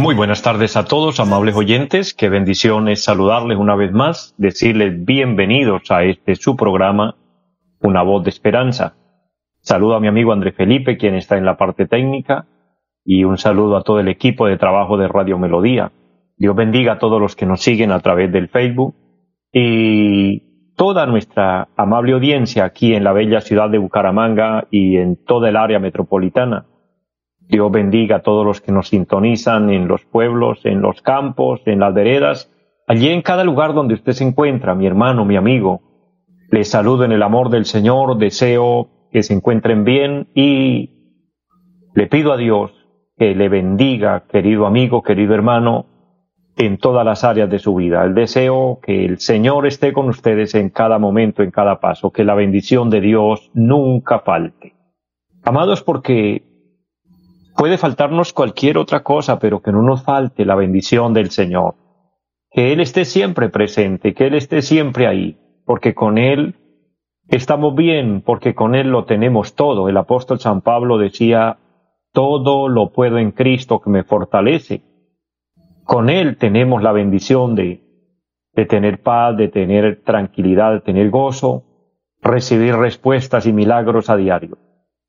Muy buenas tardes a todos, amables oyentes. Qué bendición es saludarles una vez más, decirles bienvenidos a este su programa, Una voz de esperanza. Saludo a mi amigo André Felipe, quien está en la parte técnica, y un saludo a todo el equipo de trabajo de Radio Melodía. Dios bendiga a todos los que nos siguen a través del Facebook y toda nuestra amable audiencia aquí en la bella ciudad de Bucaramanga y en toda el área metropolitana. Dios bendiga a todos los que nos sintonizan en los pueblos, en los campos, en las veredas, allí en cada lugar donde usted se encuentra, mi hermano, mi amigo. Les saludo en el amor del Señor, deseo que se encuentren bien y le pido a Dios que le bendiga, querido amigo, querido hermano, en todas las áreas de su vida. El deseo que el Señor esté con ustedes en cada momento, en cada paso, que la bendición de Dios nunca falte. Amados, porque Puede faltarnos cualquier otra cosa, pero que no nos falte la bendición del Señor. Que Él esté siempre presente, que Él esté siempre ahí, porque con Él estamos bien, porque con Él lo tenemos todo. El apóstol San Pablo decía, todo lo puedo en Cristo que me fortalece. Con Él tenemos la bendición de, de tener paz, de tener tranquilidad, de tener gozo, recibir respuestas y milagros a diario.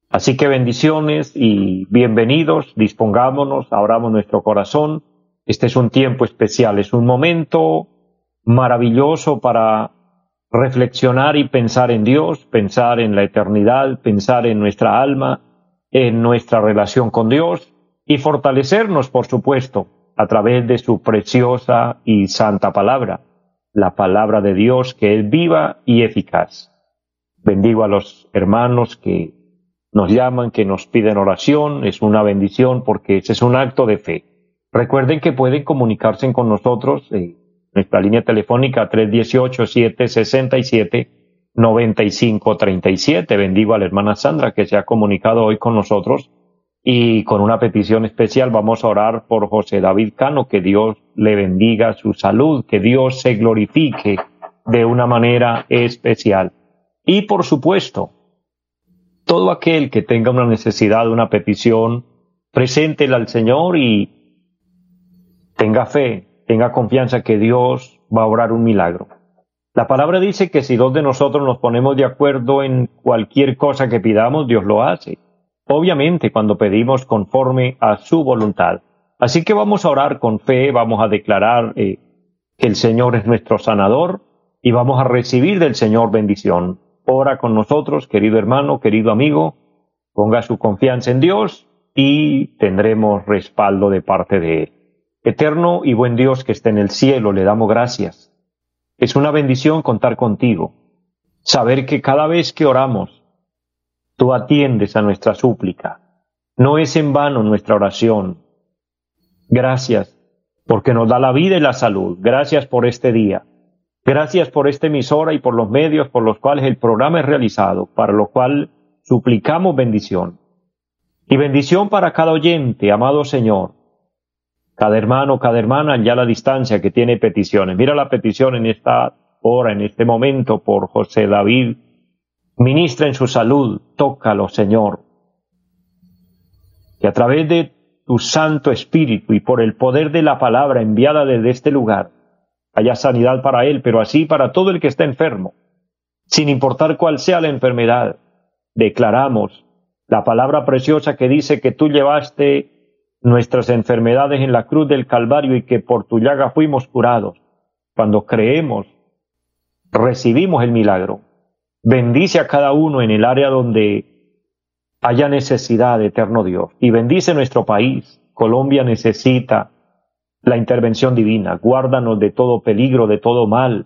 Así que bendiciones y bienvenidos, dispongámonos, abramos nuestro corazón. Este es un tiempo especial, es un momento maravilloso para reflexionar y pensar en Dios, pensar en la eternidad, pensar en nuestra alma, en nuestra relación con Dios y fortalecernos, por supuesto, a través de su preciosa y santa palabra, la palabra de Dios que es viva y eficaz. Bendigo a los hermanos que nos llaman, que nos piden oración, es una bendición porque ese es un acto de fe. Recuerden que pueden comunicarse con nosotros, en nuestra línea telefónica 318-767-9537. Bendigo a la hermana Sandra que se ha comunicado hoy con nosotros y con una petición especial vamos a orar por José David Cano, que Dios le bendiga su salud, que Dios se glorifique de una manera especial. Y por supuesto, todo aquel que tenga una necesidad, una petición, preséntela al Señor y tenga fe, tenga confianza que Dios va a obrar un milagro. La palabra dice que si dos de nosotros nos ponemos de acuerdo en cualquier cosa que pidamos, Dios lo hace. Obviamente cuando pedimos conforme a su voluntad. Así que vamos a orar con fe, vamos a declarar eh, que el Señor es nuestro sanador y vamos a recibir del Señor bendición. Ora con nosotros, querido hermano, querido amigo, ponga su confianza en Dios y tendremos respaldo de parte de Él. Eterno y buen Dios que está en el cielo, le damos gracias. Es una bendición contar contigo, saber que cada vez que oramos, tú atiendes a nuestra súplica. No es en vano nuestra oración. Gracias porque nos da la vida y la salud. Gracias por este día. Gracias por esta emisora y por los medios por los cuales el programa es realizado, para lo cual suplicamos bendición. Y bendición para cada oyente, amado Señor. Cada hermano, cada hermana, ya la distancia que tiene peticiones. Mira la petición en esta hora, en este momento, por José David. Ministra en su salud, tócalo, Señor. Que a través de tu Santo Espíritu y por el poder de la palabra enviada desde este lugar, haya sanidad para él, pero así para todo el que está enfermo. Sin importar cuál sea la enfermedad, declaramos la palabra preciosa que dice que tú llevaste nuestras enfermedades en la cruz del Calvario y que por tu llaga fuimos curados. Cuando creemos, recibimos el milagro. Bendice a cada uno en el área donde haya necesidad, eterno Dios. Y bendice nuestro país. Colombia necesita la intervención divina. Guárdanos de todo peligro, de todo mal,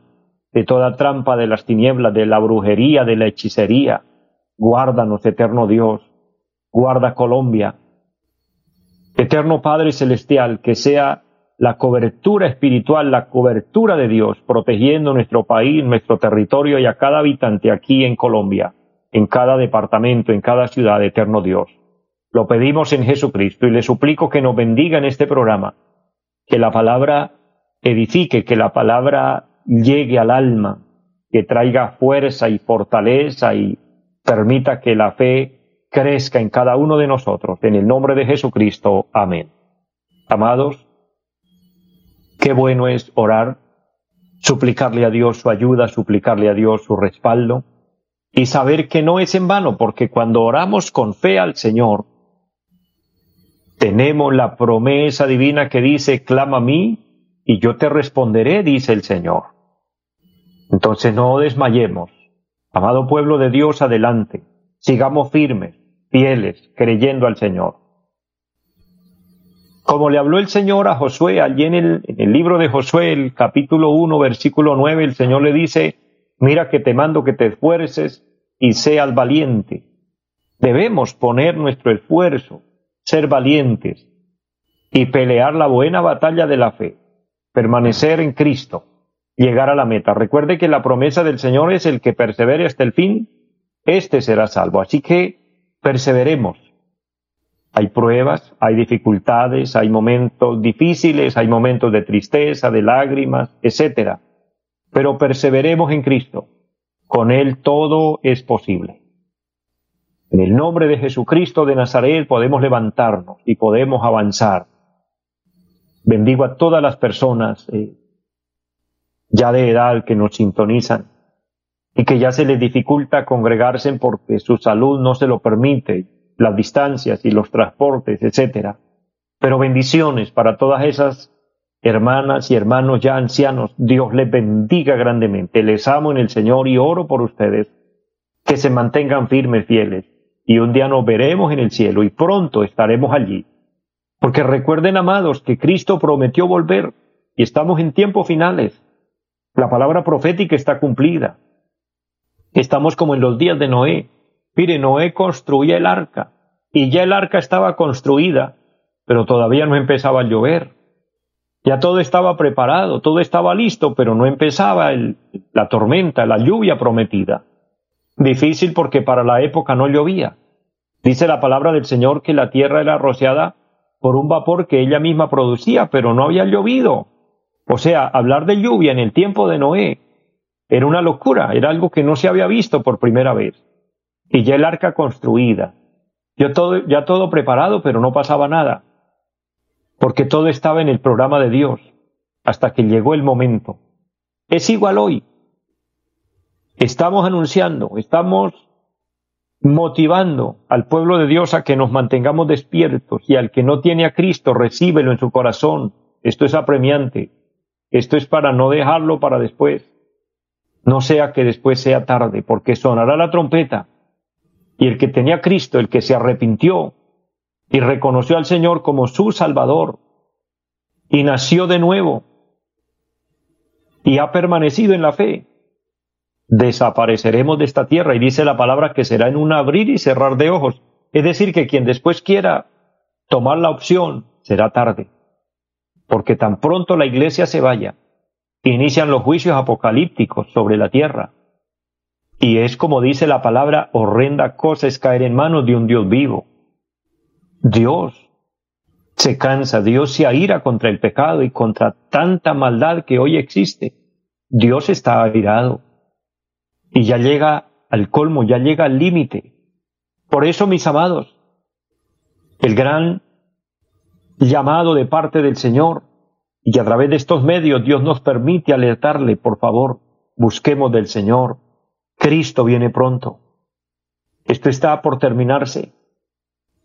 de toda trampa de las tinieblas, de la brujería, de la hechicería. Guárdanos, eterno Dios. Guarda Colombia. Eterno Padre Celestial, que sea la cobertura espiritual, la cobertura de Dios, protegiendo nuestro país, nuestro territorio y a cada habitante aquí en Colombia, en cada departamento, en cada ciudad, eterno Dios. Lo pedimos en Jesucristo y le suplico que nos bendiga en este programa, que la palabra edifique, que la palabra llegue al alma, que traiga fuerza y fortaleza y permita que la fe crezca en cada uno de nosotros. En el nombre de Jesucristo. Amén. Amados, Qué bueno es orar, suplicarle a Dios su ayuda, suplicarle a Dios su respaldo y saber que no es en vano, porque cuando oramos con fe al Señor, tenemos la promesa divina que dice, clama a mí y yo te responderé, dice el Señor. Entonces no desmayemos. Amado pueblo de Dios, adelante. Sigamos firmes, fieles, creyendo al Señor. Como le habló el Señor a Josué, allí en el, libro de Josué, el capítulo 1, versículo 9, el Señor le dice, mira que te mando que te esfuerces y seas valiente. Debemos poner nuestro esfuerzo, ser valientes y pelear la buena batalla de la fe, permanecer en Cristo, llegar a la meta. Recuerde que la promesa del Señor es el que persevere hasta el fin, éste será salvo. Así que perseveremos hay pruebas, hay dificultades, hay momentos difíciles, hay momentos de tristeza, de lágrimas, etc. Pero perseveremos en Cristo. Con Él todo es posible. En el nombre de Jesucristo de Nazaret podemos levantarnos y podemos avanzar. Bendigo a todas las personas eh, ya de edad que nos sintonizan y que ya se les dificulta congregarse porque su salud no se lo permite las distancias y los transportes, etcétera. Pero bendiciones para todas esas hermanas y hermanos ya ancianos. Dios les bendiga grandemente. Les amo en el Señor y oro por ustedes. Que se mantengan firmes, fieles. Y un día nos veremos en el cielo y pronto estaremos allí. Porque recuerden, amados, que Cristo prometió volver y estamos en tiempos finales. La palabra profética está cumplida. Estamos como en los días de Noé, Mire, Noé construía el arca y ya el arca estaba construida, pero todavía no empezaba a llover. Ya todo estaba preparado, todo estaba listo, pero no empezaba la tormenta, la lluvia prometida. Difícil porque para la época no llovía. Dice la palabra del Señor que la tierra era rociada por un vapor que ella misma producía, pero no había llovido. O sea, hablar de lluvia en el tiempo de Noé era una locura, era algo que no se había visto por primera vez y ya el arca construida. Yo todo, ya todo preparado, pero no pasaba nada, porque todo estaba en el programa de Dios, hasta que llegó el momento. Es igual hoy. Estamos anunciando, estamos motivando al pueblo de Dios a que nos mantengamos despiertos y al que no tiene a Cristo, recíbelo en su corazón. Esto es apremiante. Esto es para no dejarlo para después. No sea que después sea tarde, porque sonará la trompeta y el que tenía Cristo, el que se arrepintió y reconoció al Señor como su Salvador y nació de nuevo y ha permanecido en la fe, desapareceremos de esta tierra. Y dice la palabra que será en un abrir y cerrar de ojos. Es decir, que quien después quiera tomar la opción será tarde, porque tan pronto la iglesia se vaya, inician los juicios apocalípticos sobre la tierra y es como dice la palabra, horrenda cosa es caer en manos de un Dios vivo. Dios se cansa, Dios se aira contra el pecado y contra tanta maldad que hoy existe. Dios está airado. Y ya llega al colmo, ya llega al límite. Por eso, mis amados, el gran llamado de parte del Señor, y a través de estos medios Dios nos permite alertarle, por favor, busquemos del Señor, Cristo viene pronto. Esto está por terminarse.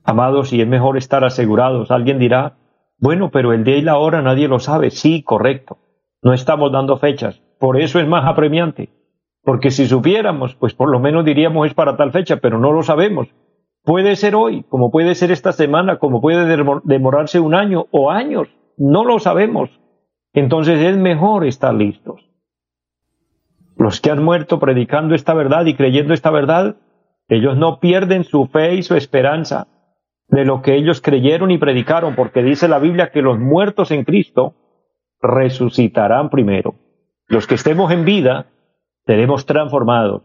Amados, y es mejor estar asegurados. Alguien dirá, bueno, pero el día y la hora nadie lo sabe. Sí, correcto. No estamos dando fechas. Por eso es más apremiante. Porque si supiéramos, pues por lo menos diríamos es para tal fecha, pero no lo sabemos. Puede ser hoy, como puede ser esta semana, como puede demorarse un año o años. No lo sabemos. Entonces es mejor estar listos. Los que han muerto predicando esta verdad y creyendo esta verdad, ellos no pierden su fe y su esperanza. de lo que ellos creyeron y predicaron, porque dice la Biblia que los muertos en Cristo resucitarán primero. Los que estemos en vida seremos transformados.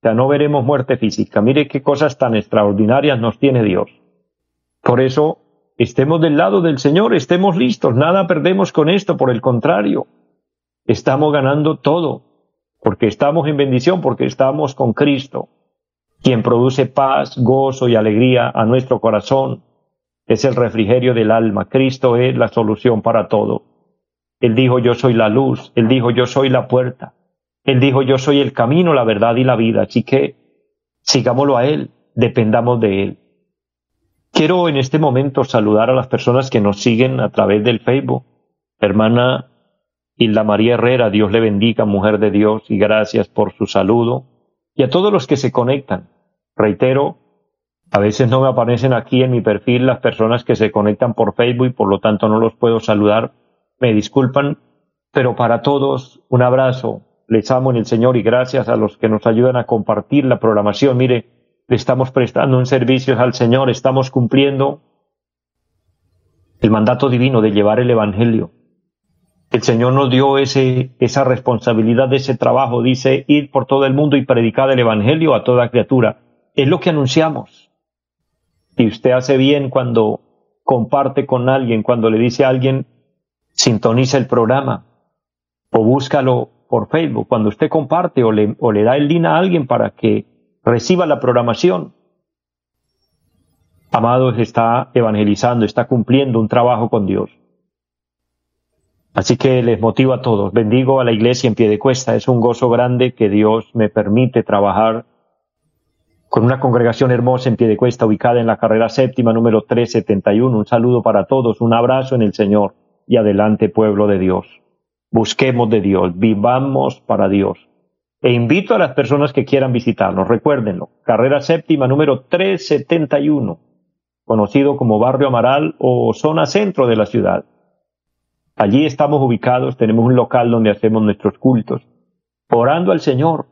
Sea, no veremos muerte física. Mire qué cosas tan extraordinarias nos tiene Dios. Por eso, estemos del lado del Señor, estemos listos, nada perdemos con esto, por el contrario, estamos ganando todo, porque estamos en bendición, porque estamos con Cristo, quien produce paz, gozo y alegría a nuestro corazón. Es el refrigerio del alma. Cristo es la solución para todo. Él dijo, yo soy la luz. Él dijo, yo soy la puerta. Él dijo, yo soy el camino, la verdad y la vida. Así que sigámoslo a Él, dependamos de Él. Quiero en este momento saludar a las personas que nos siguen a través del Facebook. Hermana Hilda María Herrera, Dios le bendiga, mujer de Dios, y gracias por su saludo. Y a todos los que se conectan. Reitero, a veces no me aparecen aquí en mi perfil las personas que se conectan por Facebook por lo tanto no los puedo saludar. Me disculpan, pero para todos un abrazo. Les amo en el Señor y gracias a los que nos ayudan a compartir la programación. Mire, le estamos prestando un servicio al Señor, estamos cumpliendo el mandato divino de llevar el Evangelio. El Señor nos dio ese, esa responsabilidad de ese trabajo, dice, ir por todo el mundo y predicar el Evangelio a toda criatura. Es lo que anunciamos. Y usted hace bien cuando comparte con alguien, cuando le dice a alguien, sintoniza el programa o búscalo por Facebook, cuando usted comparte o le, o le da el link a alguien para que reciba la programación. Amados, está evangelizando, está cumpliendo un trabajo con Dios. Así que les motivo a todos. Bendigo a la iglesia en pie de cuesta. Es un gozo grande que Dios me permite trabajar con una congregación hermosa en pie de cuesta ubicada en la carrera séptima número 371. Un saludo para todos, un abrazo en el Señor y adelante pueblo de Dios. Busquemos de Dios, vivamos para Dios. E invito a las personas que quieran visitarnos, recuérdenlo, carrera séptima número 371, conocido como Barrio Amaral o zona centro de la ciudad. Allí estamos ubicados, tenemos un local donde hacemos nuestros cultos, orando al Señor,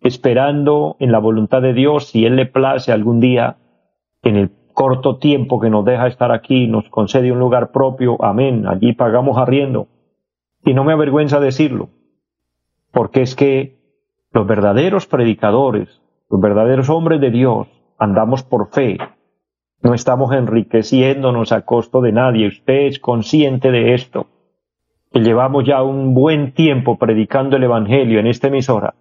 esperando en la voluntad de Dios, si Él le place algún día, en el corto tiempo que nos deja estar aquí, nos concede un lugar propio, amén, allí pagamos arriendo. Y no me avergüenza decirlo, porque es que los verdaderos predicadores, los verdaderos hombres de Dios, andamos por fe. No estamos enriqueciéndonos a costo de nadie. Usted es consciente de esto. Que llevamos ya un buen tiempo predicando el Evangelio en esta emisora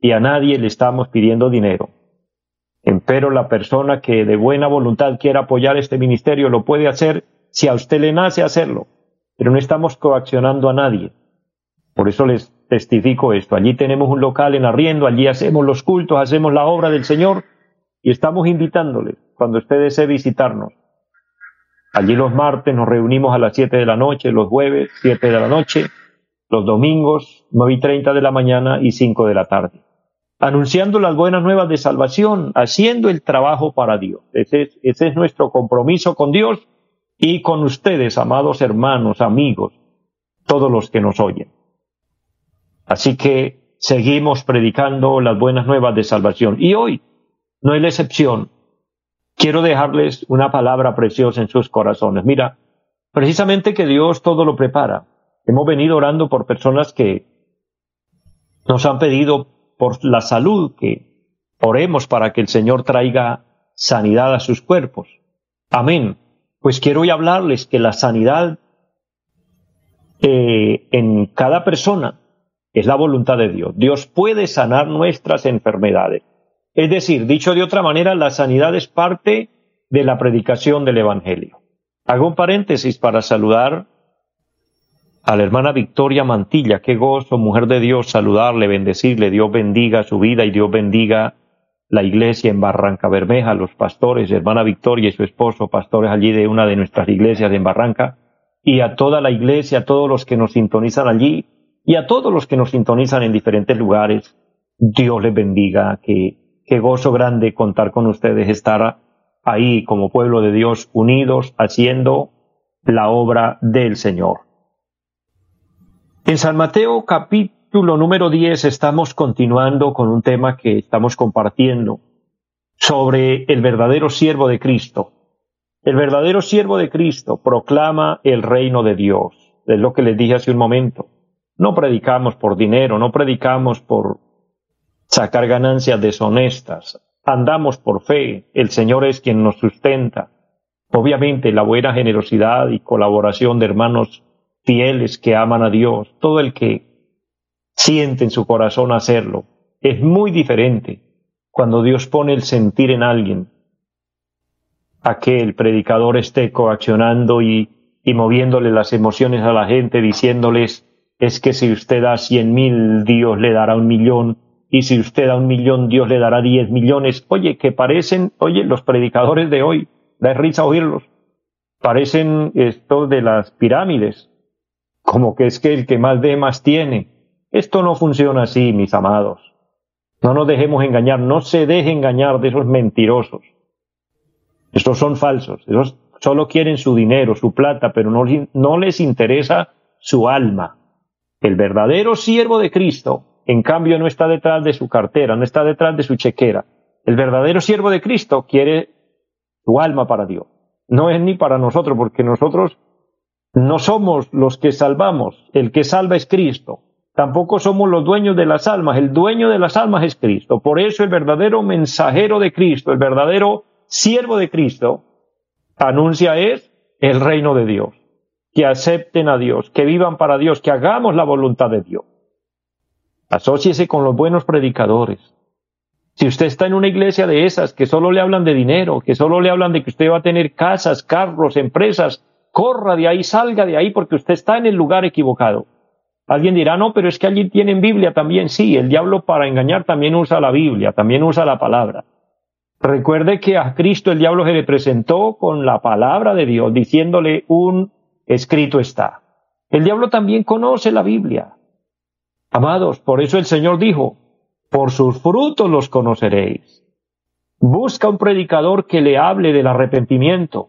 y a nadie le estamos pidiendo dinero. Empero la persona que de buena voluntad quiera apoyar este ministerio lo puede hacer si a usted le nace hacerlo, pero no estamos coaccionando a nadie. Por eso les testifico esto. Allí tenemos un local en arriendo, allí hacemos los cultos, hacemos la obra del Señor y estamos invitándoles cuando usted desee visitarnos. Allí los martes nos reunimos a las 7 de la noche, los jueves 7 de la noche, los domingos 9 y 30 de la mañana y 5 de la tarde. Anunciando las buenas nuevas de salvación, haciendo el trabajo para Dios. Ese es, ese es nuestro compromiso con Dios y con ustedes, amados hermanos, amigos, todos los que nos oyen. Así que seguimos predicando las buenas nuevas de salvación. Y hoy no es la excepción. Quiero dejarles una palabra preciosa en sus corazones. Mira, precisamente que Dios todo lo prepara. Hemos venido orando por personas que nos han pedido por la salud, que oremos para que el Señor traiga sanidad a sus cuerpos. Amén. Pues quiero hoy hablarles que la sanidad eh, en cada persona es la voluntad de Dios. Dios puede sanar nuestras enfermedades. Es decir, dicho de otra manera, la sanidad es parte de la predicación del Evangelio. Hago un paréntesis para saludar a la hermana Victoria Mantilla. Qué gozo, mujer de Dios, saludarle, bendecirle. Dios bendiga su vida y Dios bendiga la iglesia en Barranca Bermeja, los pastores, hermana Victoria y su esposo, pastores allí de una de nuestras iglesias en Barranca, y a toda la iglesia, a todos los que nos sintonizan allí, y a todos los que nos sintonizan en diferentes lugares, Dios les bendiga, que qué gozo grande contar con ustedes, estar ahí como pueblo de Dios unidos haciendo la obra del Señor. En San Mateo capítulo número 10 estamos continuando con un tema que estamos compartiendo sobre el verdadero siervo de Cristo. El verdadero siervo de Cristo proclama el reino de Dios. Es lo que les dije hace un momento. No predicamos por dinero, no predicamos por sacar ganancias deshonestas. Andamos por fe. El Señor es quien nos sustenta. Obviamente la buena generosidad y colaboración de hermanos fieles que aman a Dios, todo el que siente en su corazón hacerlo, es muy diferente cuando Dios pone el sentir en alguien a que el predicador esté coaccionando y, y moviéndole las emociones a la gente, diciéndoles, es que si usted da cien mil, Dios le dará un millón, y si usted da un millón, Dios le dará diez millones. Oye, que parecen, oye, los predicadores de hoy, da risa oírlos, parecen estos de las pirámides, como que es que el que más dé más tiene. Esto no funciona así, mis amados. No nos dejemos engañar, no se deje engañar de esos mentirosos. Estos son falsos, esos solo quieren su dinero, su plata, pero no, no les interesa su alma. El verdadero siervo de Cristo, en cambio, no está detrás de su cartera, no está detrás de su chequera. El verdadero siervo de Cristo quiere su alma para Dios. No es ni para nosotros, porque nosotros no somos los que salvamos. El que salva es Cristo. Tampoco somos los dueños de las almas. El dueño de las almas es Cristo. Por eso el verdadero mensajero de Cristo, el verdadero siervo de Cristo, anuncia es el reino de Dios. Que acepten a Dios, que vivan para Dios, que hagamos la voluntad de Dios. Asociese con los buenos predicadores. Si usted está en una iglesia de esas que solo le hablan de dinero, que solo le hablan de que usted va a tener casas, carros, empresas, corra de ahí, salga de ahí porque usted está en el lugar equivocado. Alguien dirá, no, pero es que allí tienen Biblia también. Sí, el diablo para engañar también usa la Biblia, también usa la palabra. Recuerde que a Cristo el diablo se le presentó con la palabra de Dios, diciéndole un escrito está. El diablo también conoce la Biblia. Amados, por eso el Señor dijo, por sus frutos los conoceréis. Busca un predicador que le hable del arrepentimiento.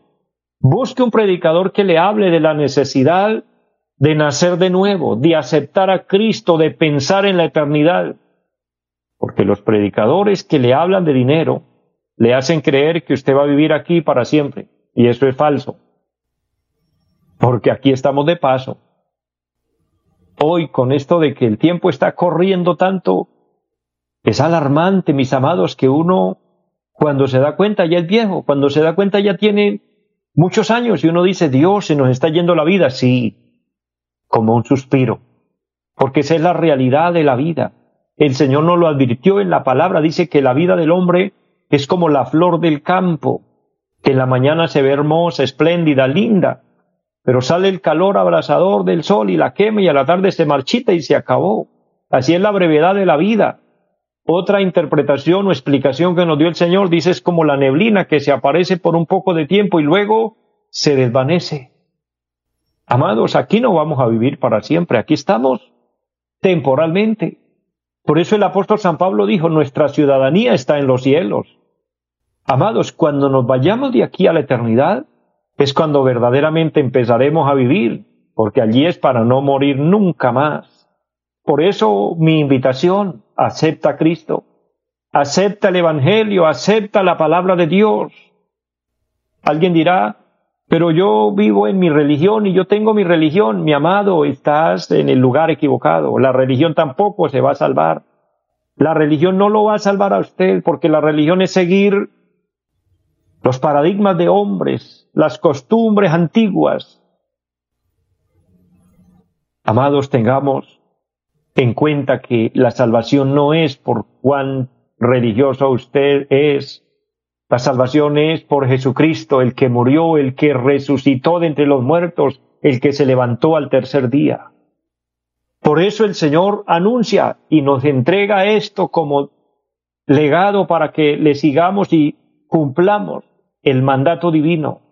Busque un predicador que le hable de la necesidad de nacer de nuevo, de aceptar a Cristo, de pensar en la eternidad. Porque los predicadores que le hablan de dinero, le hacen creer que usted va a vivir aquí para siempre. Y eso es falso. Porque aquí estamos de paso. Hoy, con esto de que el tiempo está corriendo tanto, es alarmante, mis amados, que uno, cuando se da cuenta, ya es viejo, cuando se da cuenta ya tiene muchos años y uno dice, Dios, se nos está yendo la vida. Sí, como un suspiro. Porque esa es la realidad de la vida. El Señor nos lo advirtió en la palabra, dice que la vida del hombre es como la flor del campo, que en la mañana se ve hermosa, espléndida, linda, pero sale el calor abrasador del sol y la quema y a la tarde se marchita y se acabó. Así es la brevedad de la vida. Otra interpretación o explicación que nos dio el Señor dice es como la neblina que se aparece por un poco de tiempo y luego se desvanece. Amados, aquí no vamos a vivir para siempre, aquí estamos temporalmente. Por eso el apóstol San Pablo dijo, nuestra ciudadanía está en los cielos. Amados, cuando nos vayamos de aquí a la eternidad, es cuando verdaderamente empezaremos a vivir, porque allí es para no morir nunca más. Por eso mi invitación, acepta a Cristo, acepta el Evangelio, acepta la palabra de Dios. Alguien dirá, pero yo vivo en mi religión y yo tengo mi religión, mi amado, estás en el lugar equivocado. La religión tampoco se va a salvar. La religión no lo va a salvar a usted porque la religión es seguir los paradigmas de hombres, las costumbres antiguas. Amados, tengamos en cuenta que la salvación no es por cuán religioso usted es, la salvación es por Jesucristo, el que murió, el que resucitó de entre los muertos, el que se levantó al tercer día. Por eso el Señor anuncia y nos entrega esto como legado para que le sigamos y cumplamos el mandato divino.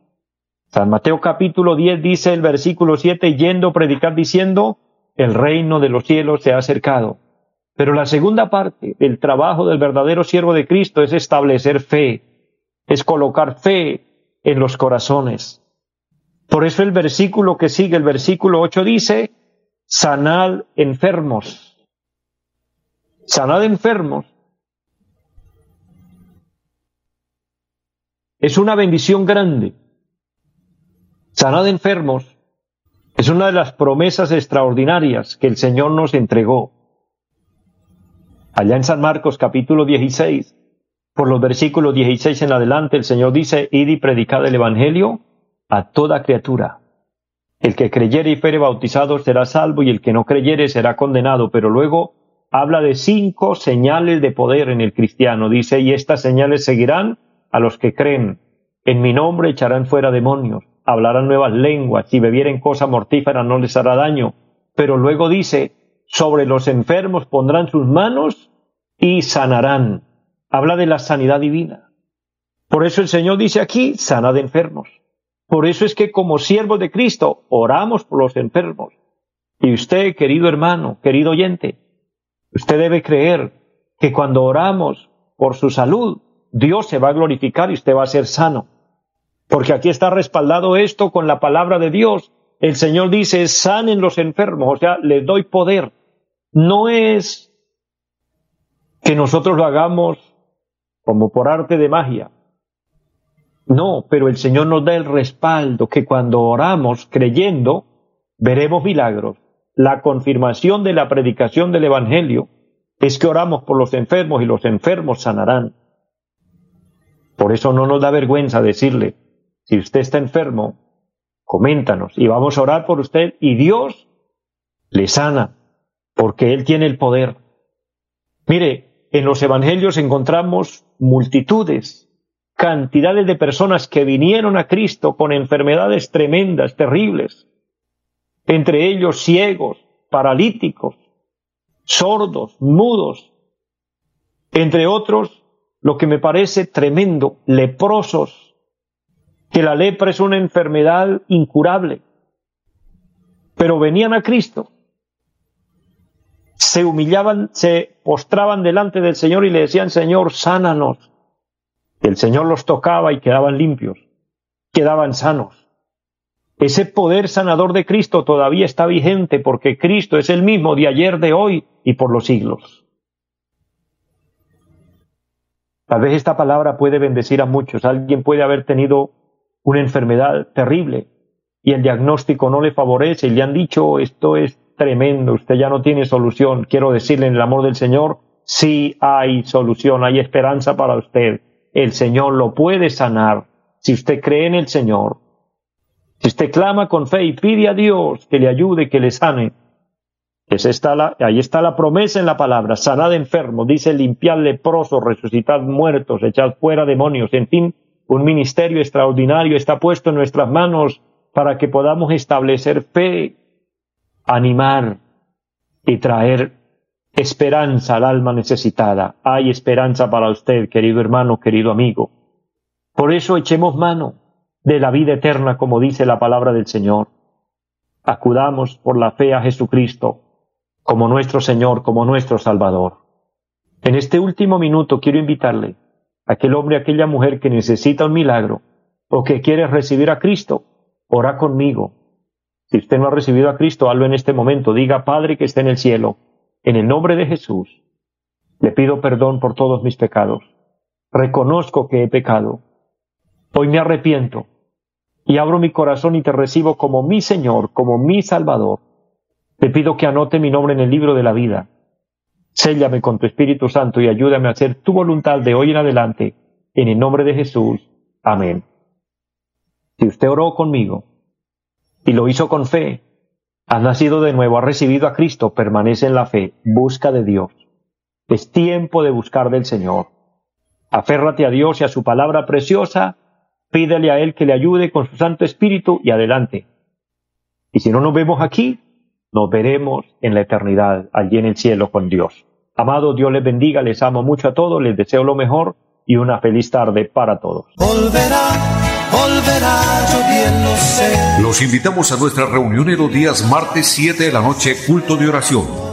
San Mateo capítulo 10 dice el versículo 7, yendo predicar diciendo, el reino de los cielos se ha acercado. Pero la segunda parte del trabajo del verdadero siervo de Cristo es establecer fe, es colocar fe en los corazones. Por eso el versículo que sigue, el versículo 8 dice, sanad enfermos. Sanad enfermos. Es una bendición grande Sanad enfermos es una de las promesas extraordinarias que el Señor nos entregó. Allá en San Marcos capítulo 16, por los versículos 16 en adelante, el Señor dice, id y predicad el Evangelio a toda criatura. El que creyere y fuere bautizado será salvo y el que no creyere será condenado. Pero luego habla de cinco señales de poder en el cristiano. Dice, y estas señales seguirán a los que creen. En mi nombre echarán fuera demonios, hablarán nuevas lenguas, si bebieren cosa mortífera no les hará daño. Pero luego dice, sobre los enfermos pondrán sus manos y sanarán. Habla de la sanidad divina. Por eso el Señor dice aquí, sana de enfermos. Por eso es que como siervos de Cristo oramos por los enfermos. Y usted, querido hermano, querido oyente, usted debe creer que cuando oramos por su salud, Dios se va a glorificar y usted va a ser sano. Porque aquí está respaldado esto con la palabra de Dios. El Señor dice, sanen los enfermos, o sea, les doy poder. No es que nosotros lo hagamos como por arte de magia. No, pero el Señor nos da el respaldo que cuando oramos creyendo, veremos milagros. La confirmación de la predicación del Evangelio es que oramos por los enfermos y los enfermos sanarán. Por eso no nos da vergüenza decirle, si usted está enfermo, coméntanos y vamos a orar por usted y Dios le sana, porque Él tiene el poder. Mire, en los evangelios encontramos multitudes, cantidades de personas que vinieron a Cristo con enfermedades tremendas, terribles, entre ellos ciegos, paralíticos, sordos, mudos, entre otros, lo que me parece tremendo, leprosos, que la lepra es una enfermedad incurable, pero venían a Cristo se humillaban, se postraban delante del Señor y le decían, Señor, sánanos. El Señor los tocaba y quedaban limpios, quedaban sanos. Ese poder sanador de Cristo todavía está vigente porque Cristo es el mismo de ayer, de hoy y por los siglos. Tal vez esta palabra puede bendecir a muchos. Alguien puede haber tenido una enfermedad terrible y el diagnóstico no le favorece y le han dicho esto es tremendo, usted ya no tiene solución. Quiero decirle en el amor del Señor, sí hay solución, hay esperanza para usted. El Señor lo puede sanar si usted cree en el Señor. Si usted clama con fe y pide a Dios que le ayude, que le sane. Esa está la, ahí está la promesa en la palabra. Sanad enfermo, dice limpiad leprosos, resucitad muertos, echad fuera demonios. En fin, un ministerio extraordinario está puesto en nuestras manos para que podamos establecer fe animar y traer esperanza al alma necesitada. Hay esperanza para usted, querido hermano, querido amigo. Por eso echemos mano de la vida eterna, como dice la palabra del Señor. Acudamos por la fe a Jesucristo como nuestro Señor, como nuestro Salvador. En este último minuto quiero invitarle aquel hombre, aquella mujer que necesita un milagro o que quiere recibir a Cristo, ora conmigo si usted no ha recibido a Cristo, hazlo en este momento. Diga, Padre que esté en el cielo, en el nombre de Jesús, le pido perdón por todos mis pecados. Reconozco que he pecado. Hoy me arrepiento y abro mi corazón y te recibo como mi Señor, como mi Salvador. Te pido que anote mi nombre en el libro de la vida. Séllame con tu Espíritu Santo y ayúdame a hacer tu voluntad de hoy en adelante. En el nombre de Jesús. Amén. Si usted oró conmigo, y lo hizo con fe. Ha nacido de nuevo, ha recibido a Cristo, permanece en la fe, busca de Dios. Es tiempo de buscar del Señor. Aférrate a Dios y a su palabra preciosa, pídele a Él que le ayude con su Santo Espíritu y adelante. Y si no nos vemos aquí, nos veremos en la eternidad, allí en el cielo con Dios. Amado, Dios les bendiga, les amo mucho a todos, les deseo lo mejor y una feliz tarde para todos sé. Los invitamos a nuestra reunión en los días martes 7 de la noche, culto de oración.